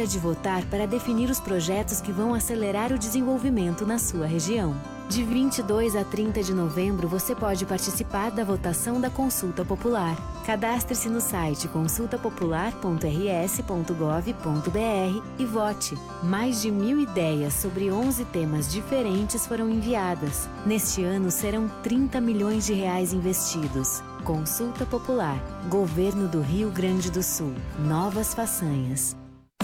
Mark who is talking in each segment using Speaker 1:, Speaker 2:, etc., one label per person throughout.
Speaker 1: hora de votar para definir os projetos que vão acelerar o desenvolvimento na sua região. De 22 a 30 de novembro, você pode participar da votação da Consulta Popular. Cadastre-se no site consultapopular.rs.gov.br e vote. Mais de mil ideias sobre 11 temas diferentes foram enviadas. Neste ano serão 30 milhões de reais investidos. Consulta Popular. Governo do Rio Grande do Sul. Novas façanhas.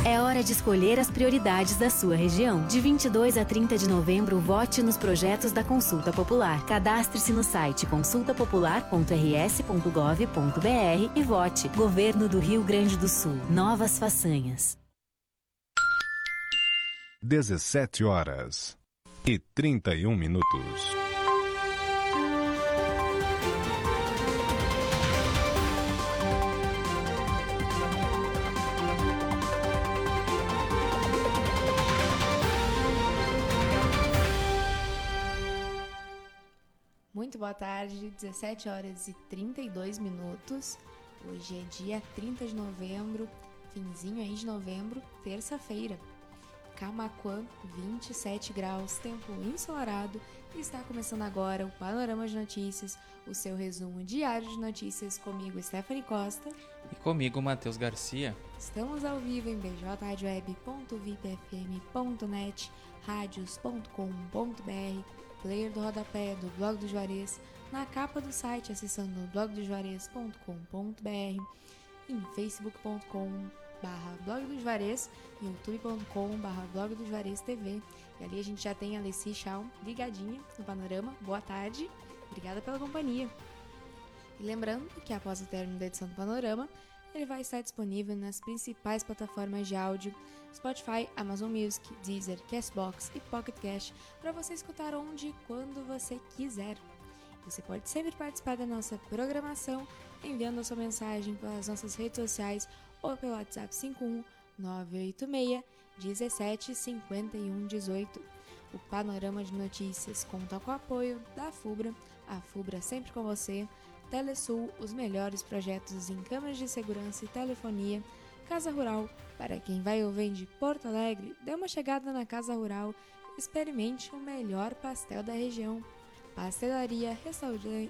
Speaker 1: É hora de escolher as prioridades da sua região. De 22 a 30 de novembro, vote nos projetos da Consulta Popular. Cadastre-se no site consultapopular.rs.gov.br e vote. Governo do Rio Grande do Sul. Novas façanhas.
Speaker 2: 17 horas e 31 minutos.
Speaker 3: Muito boa tarde, 17 horas e 32 minutos. Hoje é dia 30 de novembro, finzinho aí de novembro, terça-feira. Camaquã, 27 graus, tempo ensolarado. Está começando agora o Panorama de Notícias, o seu resumo diário de notícias comigo, Stephanie Costa.
Speaker 4: E comigo, Matheus Garcia.
Speaker 3: Estamos ao vivo em bjradioweb.vipfm.net, radios.com.br, player do rodapé do Blog do Juarez, na capa do site acessando blogdojuarez.com.br, em facebook.com barra blog do Juarez, youtube.com barra blog do Juarez TV. E ali a gente já tem a Alessi Chau ligadinha no panorama. Boa tarde, obrigada pela companhia. E lembrando que após o término da edição do Panorama, ele vai estar disponível nas principais plataformas de áudio, Spotify, Amazon Music, Deezer, Castbox e Pocket Cash, para você escutar onde e quando você quiser. Você pode sempre participar da nossa programação enviando a sua mensagem pelas nossas redes sociais ou pelo WhatsApp 51 986 17 51 18. O Panorama de Notícias conta com o apoio da FUBRA, a FUBRA sempre com você, Telesul, os melhores projetos em câmeras de segurança e telefonia, Casa Rural, para quem vai ou vem de Porto Alegre, dê uma chegada na Casa Rural experimente o melhor pastel da região. Pastelaria,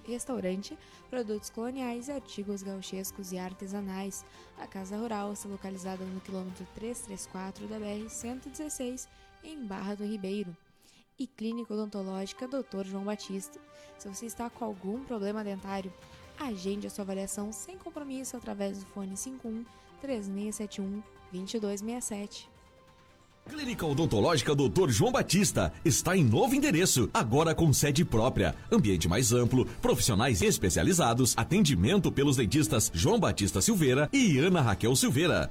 Speaker 3: restaurante, produtos coloniais e artigos gauchescos e artesanais. A Casa Rural está localizada no quilômetro 334 da BR-116, em Barra do Ribeiro. E Clínica Odontológica Dr. João Batista. Se você está com algum problema dentário, agende a sua avaliação sem compromisso através do fone 51 3671 2267.
Speaker 5: Clínica Odontológica Dr. João Batista está em novo endereço, agora com sede própria, ambiente mais amplo, profissionais especializados, atendimento pelos dentistas João Batista Silveira e Ana Raquel Silveira.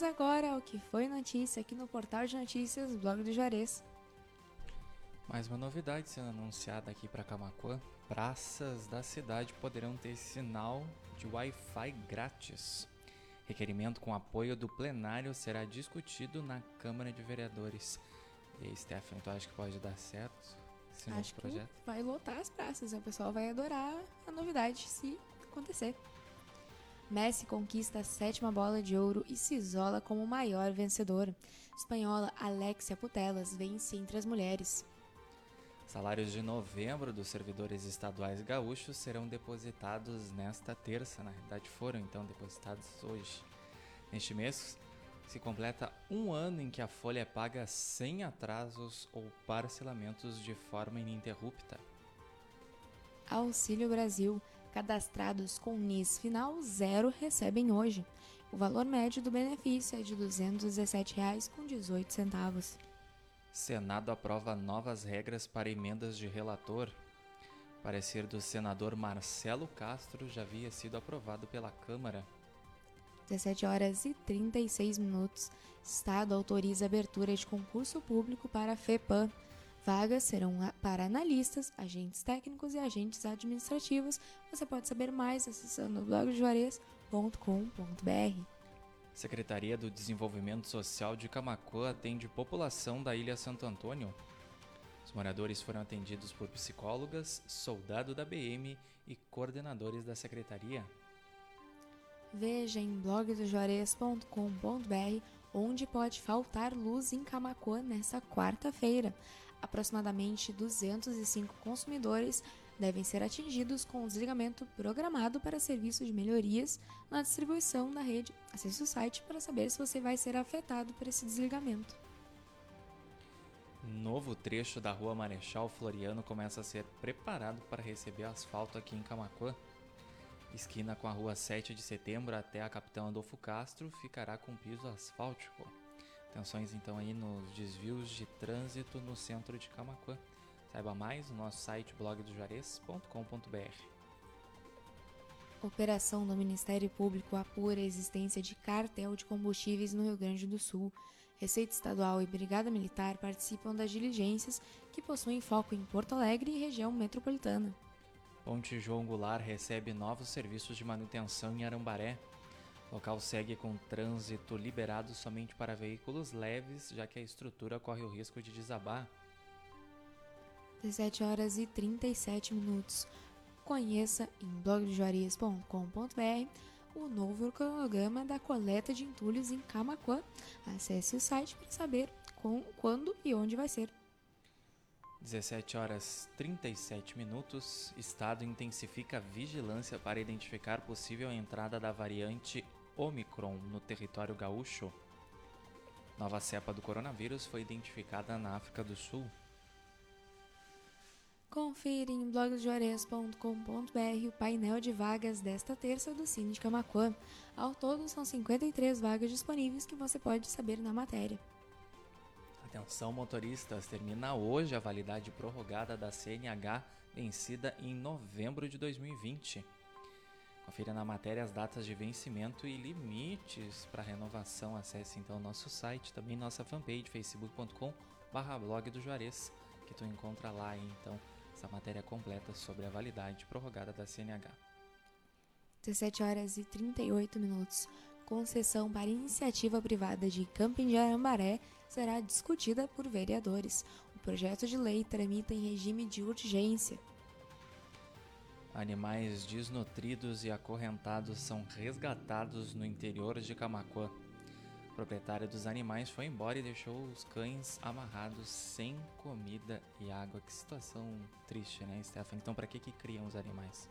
Speaker 3: Vamos agora ao que foi notícia aqui no portal de notícias Blog do Juarez.
Speaker 4: Mais uma novidade sendo anunciada aqui para Camacuã: praças da cidade poderão ter sinal de Wi-Fi grátis. Requerimento com apoio do plenário será discutido na Câmara de Vereadores. E aí, Stephanie, tu acha que pode dar certo esse
Speaker 3: Acho
Speaker 4: novo projeto?
Speaker 3: que vai lotar as praças, o pessoal vai adorar a novidade se acontecer. Messi conquista a sétima bola de ouro e se isola como o maior vencedor. Espanhola Alexia Putelas vence entre as mulheres.
Speaker 4: Salários de novembro dos servidores estaduais gaúchos serão depositados nesta terça, na realidade foram então depositados hoje. Neste mês se completa um ano em que a folha é paga sem atrasos ou parcelamentos de forma ininterrupta.
Speaker 3: Auxílio Brasil. Cadastrados com NIS final zero recebem hoje. O valor médio do benefício é de R$ 217,18.
Speaker 4: Senado aprova novas regras para emendas de relator. Parecer do senador Marcelo Castro já havia sido aprovado pela Câmara.
Speaker 3: 17 horas e 36 minutos. Estado autoriza abertura de concurso público para a FEPAM. Vagas serão para analistas, agentes técnicos e agentes administrativos. Você pode saber mais acessando blogdejuarez.com.br.
Speaker 4: Secretaria do Desenvolvimento Social de Camacuã atende população da Ilha Santo Antônio. Os moradores foram atendidos por psicólogas, soldado da BM e coordenadores da secretaria.
Speaker 3: Veja em blogdojuarez.com.br onde pode faltar luz em Camacuã nesta quarta-feira. Aproximadamente 205 consumidores devem ser atingidos com o desligamento programado para serviço de melhorias na distribuição da rede. Acesse o site para saber se você vai ser afetado por esse desligamento.
Speaker 4: Novo trecho da Rua Marechal Floriano começa a ser preparado para receber asfalto aqui em Camacuã. Esquina com a Rua 7 de Setembro até a Capitão Adolfo Castro ficará com piso asfáltico. Atenções então aí nos desvios de trânsito no centro de Camacuã. Saiba mais no nosso site blogdojuarez.com.br.
Speaker 3: Operação do Ministério Público apura a existência de cartel de combustíveis no Rio Grande do Sul. Receita Estadual e Brigada Militar participam das diligências que possuem foco em Porto Alegre e região metropolitana.
Speaker 4: Ponte João Goulart recebe novos serviços de manutenção em Arambaré. O local segue com trânsito liberado somente para veículos leves, já que a estrutura corre o risco de desabar.
Speaker 3: 17 horas e 37 minutos. Conheça em blogdejuarias.com.br o novo cronograma da coleta de entulhos em Camacuã. Acesse o site para saber com, quando e onde vai ser.
Speaker 4: 17 horas 37 minutos. Estado intensifica a vigilância para identificar possível entrada da variante Omicron no território gaúcho. Nova cepa do coronavírus foi identificada na África do Sul.
Speaker 3: Confira em blogosjuarez.com.br o painel de vagas desta terça do Cine de Camacuã. Ao todo, são 53 vagas disponíveis que você pode saber na matéria.
Speaker 4: Atenção motoristas, termina hoje a validade prorrogada da CNH vencida em novembro de 2020. Confira na matéria as datas de vencimento e limites para renovação. Acesse então nosso site, também nossa fanpage facebook.com blog do Juarez, que tu encontra lá então essa matéria completa sobre a validade prorrogada da CNH.
Speaker 3: 17 horas e 38 minutos. Concessão para iniciativa privada de Camping de Arambaré será discutida por vereadores. O projeto de lei tramita em regime de urgência.
Speaker 4: Animais desnutridos e acorrentados são resgatados no interior de Camacuã proprietária dos animais foi embora e deixou os cães amarrados sem comida e água. Que situação triste, né, Stephanie? Então, para que que criam os animais?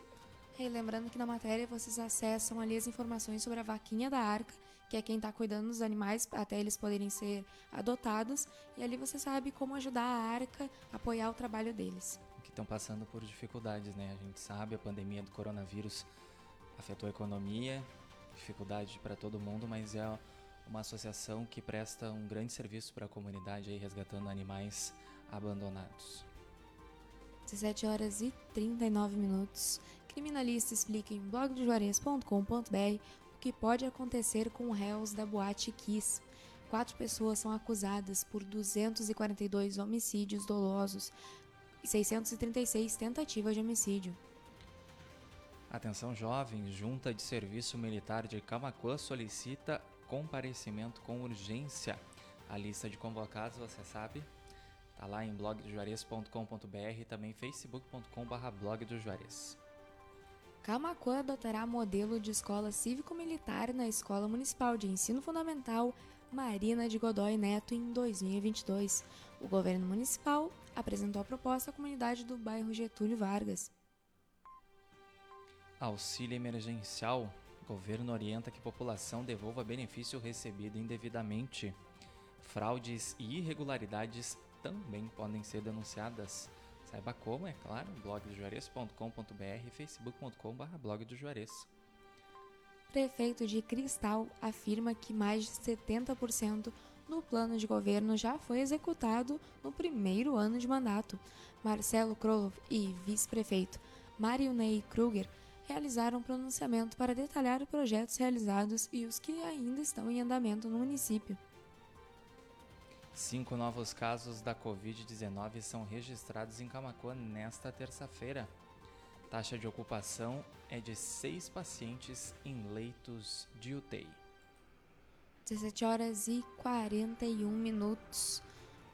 Speaker 3: E lembrando que na matéria vocês acessam ali as informações sobre a vaquinha da arca, que é quem está cuidando dos animais até eles poderem ser adotados, e ali você sabe como ajudar a arca a apoiar o trabalho deles.
Speaker 4: Que estão passando por dificuldades, né? A gente sabe, a pandemia do coronavírus afetou a economia, dificuldade para todo mundo, mas é uma associação que presta um grande serviço para a comunidade aí, resgatando animais abandonados.
Speaker 3: 17 horas e 39 minutos. Criminalista explica em blogdojuarez.com.br o que pode acontecer com réus da boate Kiss. Quatro pessoas são acusadas por 242 homicídios dolosos e 636 tentativas de homicídio.
Speaker 4: Atenção jovens, Junta de Serviço Militar de Camacuã solicita comparecimento com urgência. A lista de convocados, você sabe, tá lá em blogdojuarez.com.br e também facebook.com.br blog do Juarez.
Speaker 3: Camacuã adotará modelo de escola cívico-militar na Escola Municipal de Ensino Fundamental Marina de Godoy Neto em 2022. O governo municipal apresentou a proposta à comunidade do bairro Getúlio Vargas.
Speaker 4: Auxílio emergencial Governo orienta que população devolva benefício recebido indevidamente. Fraudes e irregularidades também podem ser denunciadas. Saiba como, é claro, blogdojuarez.com.br e facebook.com.br blog do Juarez.
Speaker 3: Prefeito de Cristal afirma que mais de 70% no plano de governo já foi executado no primeiro ano de mandato. Marcelo Krolov e vice-prefeito Mario Ney Kruger realizaram um pronunciamento para detalhar os projetos realizados e os que ainda estão em andamento no município.
Speaker 4: Cinco novos casos da Covid-19 são registrados em Camacuã nesta terça-feira. Taxa de ocupação é de seis pacientes em leitos de UTI.
Speaker 3: 17 horas e 41 minutos.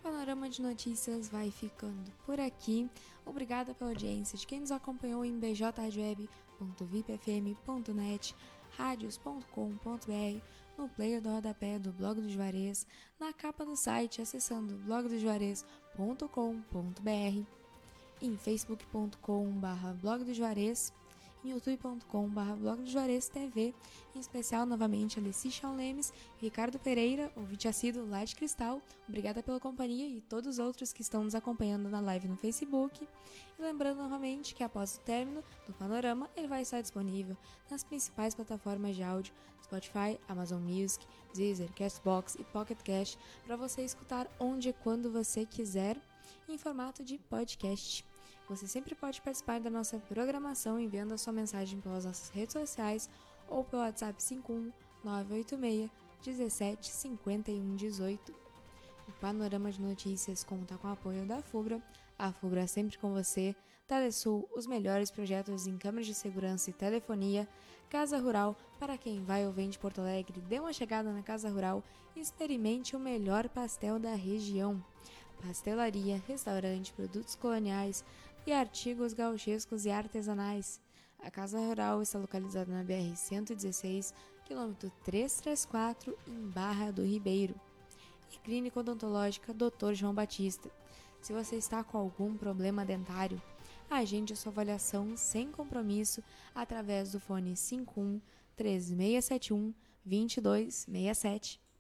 Speaker 3: O Panorama de Notícias vai ficando por aqui. Obrigada pela audiência de quem nos acompanhou em bjweb.vipfm.net, radios.com.br, no player do rodapé do Blog do Juarez, na capa do site acessando blogdojuarez.com.br, em facebook.com.br youtube.com.br blog do Juarez TV, em especial novamente Alessi Lemes, Ricardo Pereira, ouvinte assíduo lá de Cristal, obrigada pela companhia e todos os outros que estão nos acompanhando na live no Facebook. E lembrando novamente que após o término do panorama, ele vai estar disponível nas principais plataformas de áudio, Spotify, Amazon Music, Deezer, Castbox e Pocket Cast, para você escutar onde e quando você quiser, em formato de podcast. Você sempre pode participar da nossa programação enviando a sua mensagem pelas nossas redes sociais ou pelo WhatsApp 51 986 17 51 18. O Panorama de Notícias conta com o apoio da FUBRA, a FUBRA é sempre com você, Telesul, os melhores projetos em câmeras de segurança e telefonia, Casa Rural, para quem vai ou vem de Porto Alegre, dê uma chegada na Casa Rural e experimente o melhor pastel da região. Pastelaria, restaurante, produtos coloniais, e artigos gauchescos e artesanais. A Casa Rural está localizada na BR-116, quilômetro 334, em Barra do Ribeiro. E Clínica Odontológica Dr. João Batista. Se você está com algum problema dentário, agende sua avaliação sem compromisso através do fone 51 3671 2267.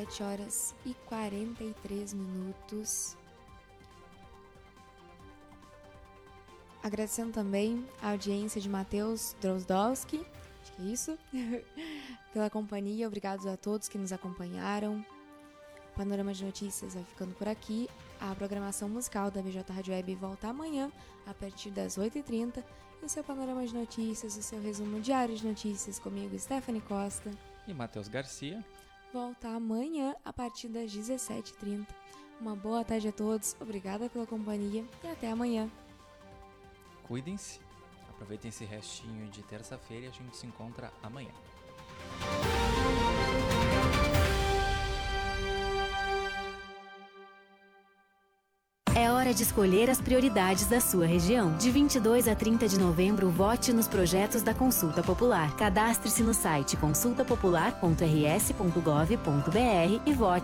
Speaker 3: 17 horas e 43 minutos. Agradecendo também a audiência de Matheus Drozdowski, acho que é isso, pela companhia. Obrigado a todos que nos acompanharam. O Panorama de Notícias vai ficando por aqui. A programação musical da BJ Rádio Web volta amanhã, a partir das 8h30. E o seu Panorama de Notícias, o seu resumo diário de notícias comigo, Stephanie Costa.
Speaker 4: E Matheus Garcia
Speaker 3: volta amanhã a partir das 17h30. Uma boa tarde a todos, obrigada pela companhia e até amanhã.
Speaker 4: Cuidem-se, aproveitem esse restinho de terça-feira e a gente se encontra amanhã.
Speaker 1: Hora de escolher as prioridades da sua região. De 22 a 30 de novembro, vote nos projetos da Consulta Popular. Cadastre-se no site consultapopular.rs.gov.br e vote.